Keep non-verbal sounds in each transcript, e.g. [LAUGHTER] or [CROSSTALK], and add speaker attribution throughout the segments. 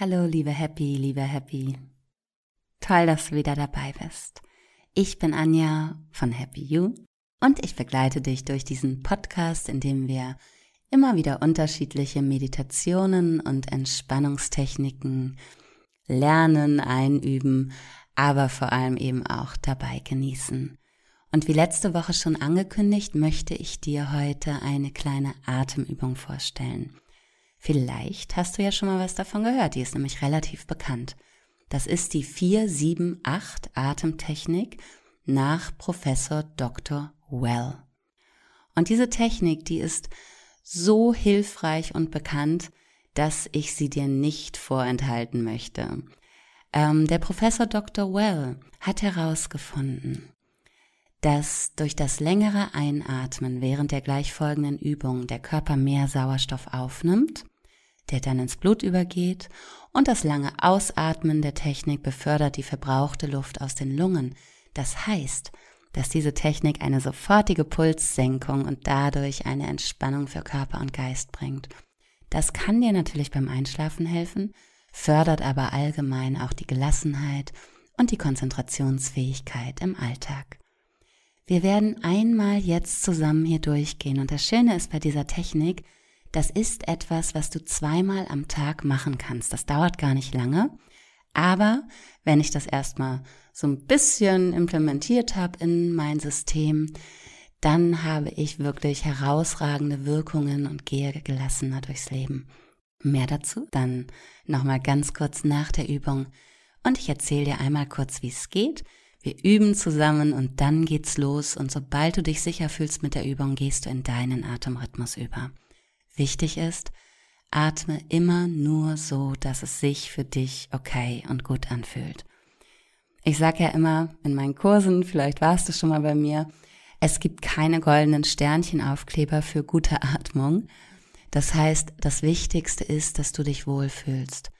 Speaker 1: Hallo, liebe Happy, liebe Happy. Toll, dass du wieder dabei bist. Ich bin Anja von Happy You und ich begleite dich durch diesen Podcast, in dem wir immer wieder unterschiedliche Meditationen und Entspannungstechniken lernen, einüben, aber vor allem eben auch dabei genießen. Und wie letzte Woche schon angekündigt, möchte ich dir heute eine kleine Atemübung vorstellen. Vielleicht hast du ja schon mal was davon gehört, die ist nämlich relativ bekannt. Das ist die 478 Atemtechnik nach Professor Dr. Well. Und diese Technik, die ist so hilfreich und bekannt, dass ich sie dir nicht vorenthalten möchte. Ähm, der Professor Dr. Well hat herausgefunden, dass durch das längere Einatmen während der gleichfolgenden Übung der Körper mehr Sauerstoff aufnimmt, der dann ins Blut übergeht, und das lange Ausatmen der Technik befördert die verbrauchte Luft aus den Lungen. Das heißt, dass diese Technik eine sofortige Pulssenkung und dadurch eine Entspannung für Körper und Geist bringt. Das kann dir natürlich beim Einschlafen helfen, fördert aber allgemein auch die Gelassenheit und die Konzentrationsfähigkeit im Alltag. Wir werden einmal jetzt zusammen hier durchgehen und das Schöne ist bei dieser Technik, das ist etwas, was du zweimal am Tag machen kannst. Das dauert gar nicht lange, aber wenn ich das erstmal so ein bisschen implementiert habe in mein System, dann habe ich wirklich herausragende Wirkungen und gehe gelassener durchs Leben. Mehr dazu dann nochmal ganz kurz nach der Übung und ich erzähle dir einmal kurz, wie es geht wir üben zusammen und dann geht's los und sobald du dich sicher fühlst mit der Übung, gehst du in deinen Atemrhythmus über. Wichtig ist, atme immer nur so, dass es sich für dich okay und gut anfühlt. Ich sage ja immer in meinen Kursen, vielleicht warst du schon mal bei mir, es gibt keine goldenen Sternchenaufkleber für gute Atmung. Das heißt, das Wichtigste ist, dass du dich wohlfühlst.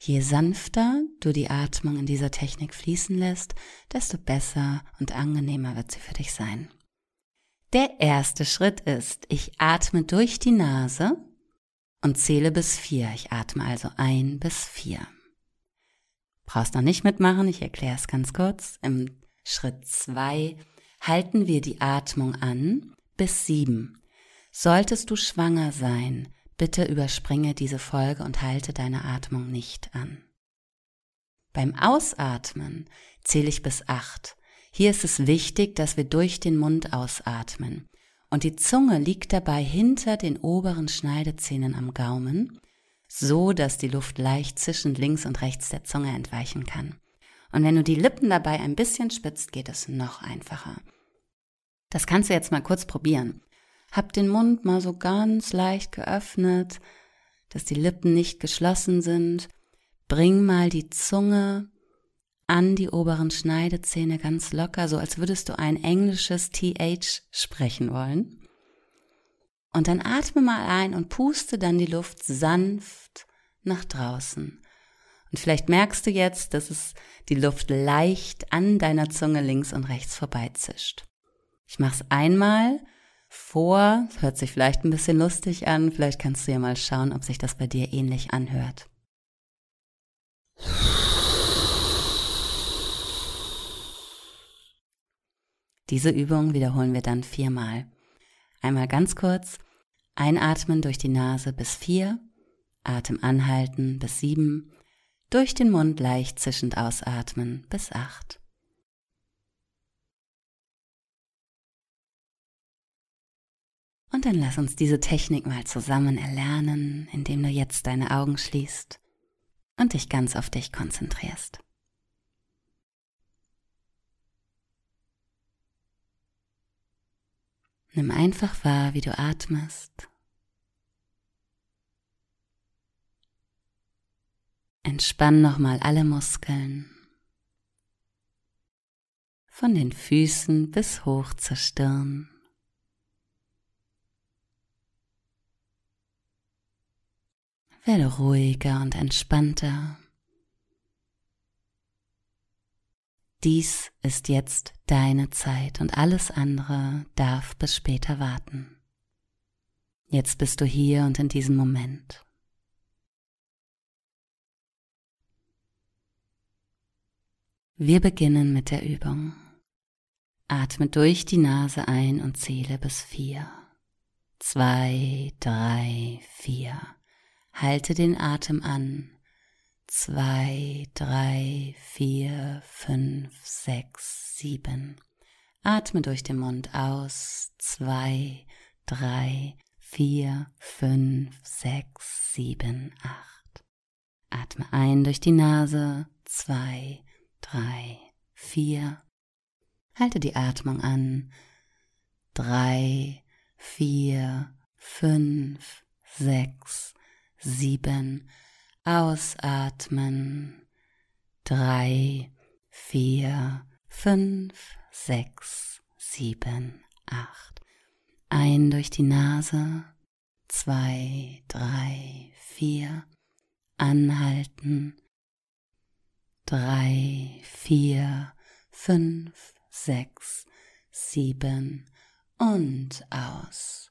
Speaker 1: Je sanfter du die Atmung in dieser Technik fließen lässt, desto besser und angenehmer wird sie für dich sein. Der erste Schritt ist, ich atme durch die Nase und zähle bis vier. Ich atme also ein bis vier. Brauchst noch nicht mitmachen, ich erkläre es ganz kurz. Im Schritt zwei halten wir die Atmung an bis sieben. Solltest du schwanger sein, Bitte überspringe diese Folge und halte deine Atmung nicht an. Beim Ausatmen zähle ich bis acht. Hier ist es wichtig, dass wir durch den Mund ausatmen. Und die Zunge liegt dabei hinter den oberen Schneidezähnen am Gaumen, so dass die Luft leicht zwischen links und rechts der Zunge entweichen kann. Und wenn du die Lippen dabei ein bisschen spitzt, geht es noch einfacher. Das kannst du jetzt mal kurz probieren. Hab den Mund mal so ganz leicht geöffnet, dass die Lippen nicht geschlossen sind. Bring mal die Zunge an die oberen Schneidezähne ganz locker, so als würdest du ein englisches TH sprechen wollen. Und dann atme mal ein und puste dann die Luft sanft nach draußen. Und vielleicht merkst du jetzt, dass es die Luft leicht an deiner Zunge links und rechts vorbeizischt. Ich mach's einmal vor. Hört sich vielleicht ein bisschen lustig an. Vielleicht kannst du ja mal schauen, ob sich das bei dir ähnlich anhört. Diese Übung wiederholen wir dann viermal. Einmal ganz kurz. Einatmen durch die Nase bis vier. Atem anhalten bis sieben. Durch den Mund leicht zischend ausatmen bis acht. Und dann lass uns diese Technik mal zusammen erlernen, indem du jetzt deine Augen schließt und dich ganz auf dich konzentrierst. Nimm einfach wahr, wie du atmest. Entspann nochmal alle Muskeln. Von den Füßen bis hoch zur Stirn. Werde ruhiger und entspannter. Dies ist jetzt deine Zeit und alles andere darf bis später warten. Jetzt bist du hier und in diesem Moment. Wir beginnen mit der Übung. Atme durch die Nase ein und zähle bis vier. Zwei, drei, vier. Halte den Atem an Zwei, drei, vier, fünf, sechs, sieben. Atme durch den Mund aus. Zwei, drei, vier, fünf, sechs, sieben, acht. Atme ein durch die Nase. Zwei, drei, vier. Halte die Atmung an. Drei, vier, fünf, sechs, sieben. Ausatmen. Drei, vier, fünf, sechs, sieben, acht. Ein durch die Nase. Zwei, drei, vier. Anhalten drei, vier, fünf, sechs, sieben und aus.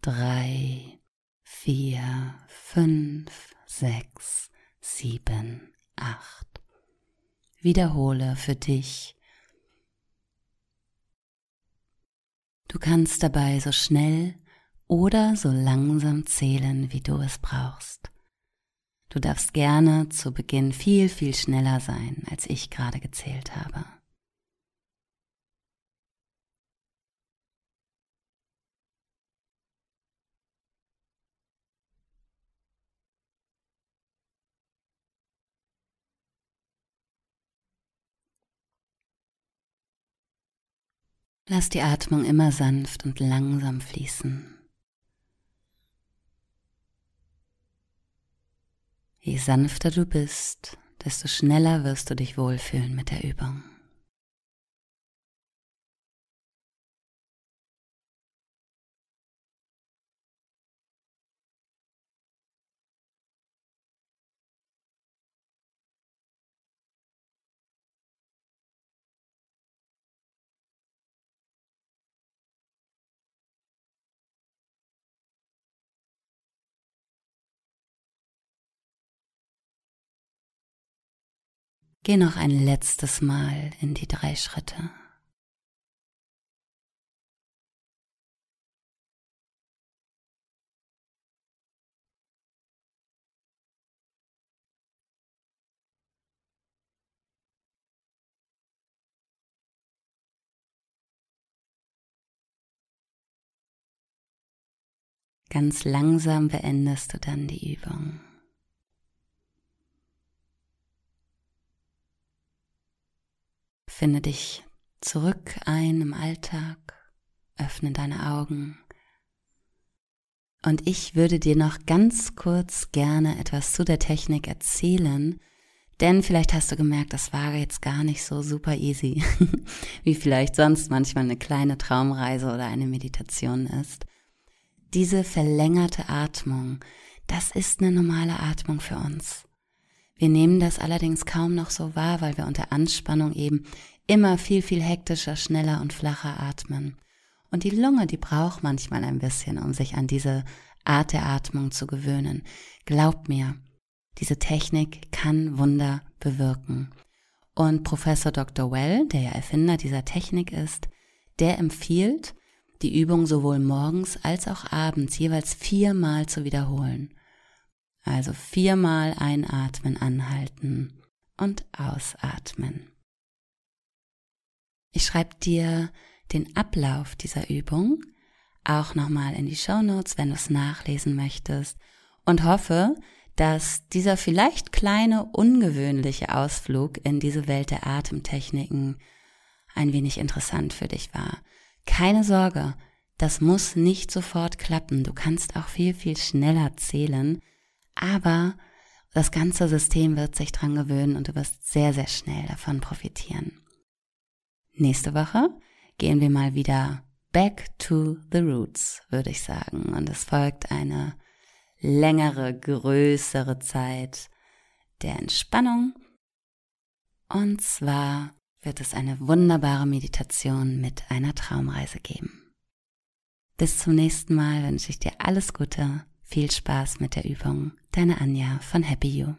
Speaker 1: Drei, vier, fünf, sechs, sieben, acht. Wiederhole für dich. Du kannst dabei so schnell oder so langsam zählen, wie du es brauchst. Du darfst gerne zu Beginn viel, viel schneller sein, als ich gerade gezählt habe. Lass die Atmung immer sanft und langsam fließen. Je sanfter du bist, desto schneller wirst du dich wohlfühlen mit der Übung. Geh noch ein letztes Mal in die drei Schritte. Ganz langsam beendest du dann die Übung. Finde dich zurück ein im Alltag, öffne deine Augen. Und ich würde dir noch ganz kurz gerne etwas zu der Technik erzählen, denn vielleicht hast du gemerkt, das war jetzt gar nicht so super easy, [LAUGHS] wie vielleicht sonst manchmal eine kleine Traumreise oder eine Meditation ist. Diese verlängerte Atmung, das ist eine normale Atmung für uns. Wir nehmen das allerdings kaum noch so wahr, weil wir unter Anspannung eben immer viel, viel hektischer, schneller und flacher atmen. Und die Lunge, die braucht manchmal ein bisschen, um sich an diese Art der Atmung zu gewöhnen. Glaubt mir, diese Technik kann Wunder bewirken. Und Professor Dr. Well, der ja Erfinder dieser Technik ist, der empfiehlt, die Übung sowohl morgens als auch abends jeweils viermal zu wiederholen. Also viermal einatmen, anhalten und ausatmen. Ich schreibe dir den Ablauf dieser Übung auch nochmal in die Show Notes, wenn du es nachlesen möchtest und hoffe, dass dieser vielleicht kleine, ungewöhnliche Ausflug in diese Welt der Atemtechniken ein wenig interessant für dich war. Keine Sorge, das muss nicht sofort klappen. Du kannst auch viel, viel schneller zählen aber das ganze System wird sich dran gewöhnen und du wirst sehr, sehr schnell davon profitieren. Nächste Woche gehen wir mal wieder back to the roots, würde ich sagen. Und es folgt eine längere, größere Zeit der Entspannung. Und zwar wird es eine wunderbare Meditation mit einer Traumreise geben. Bis zum nächsten Mal wünsche ich dir alles Gute viel Spaß mit der Übung. Deine Anja von Happy You.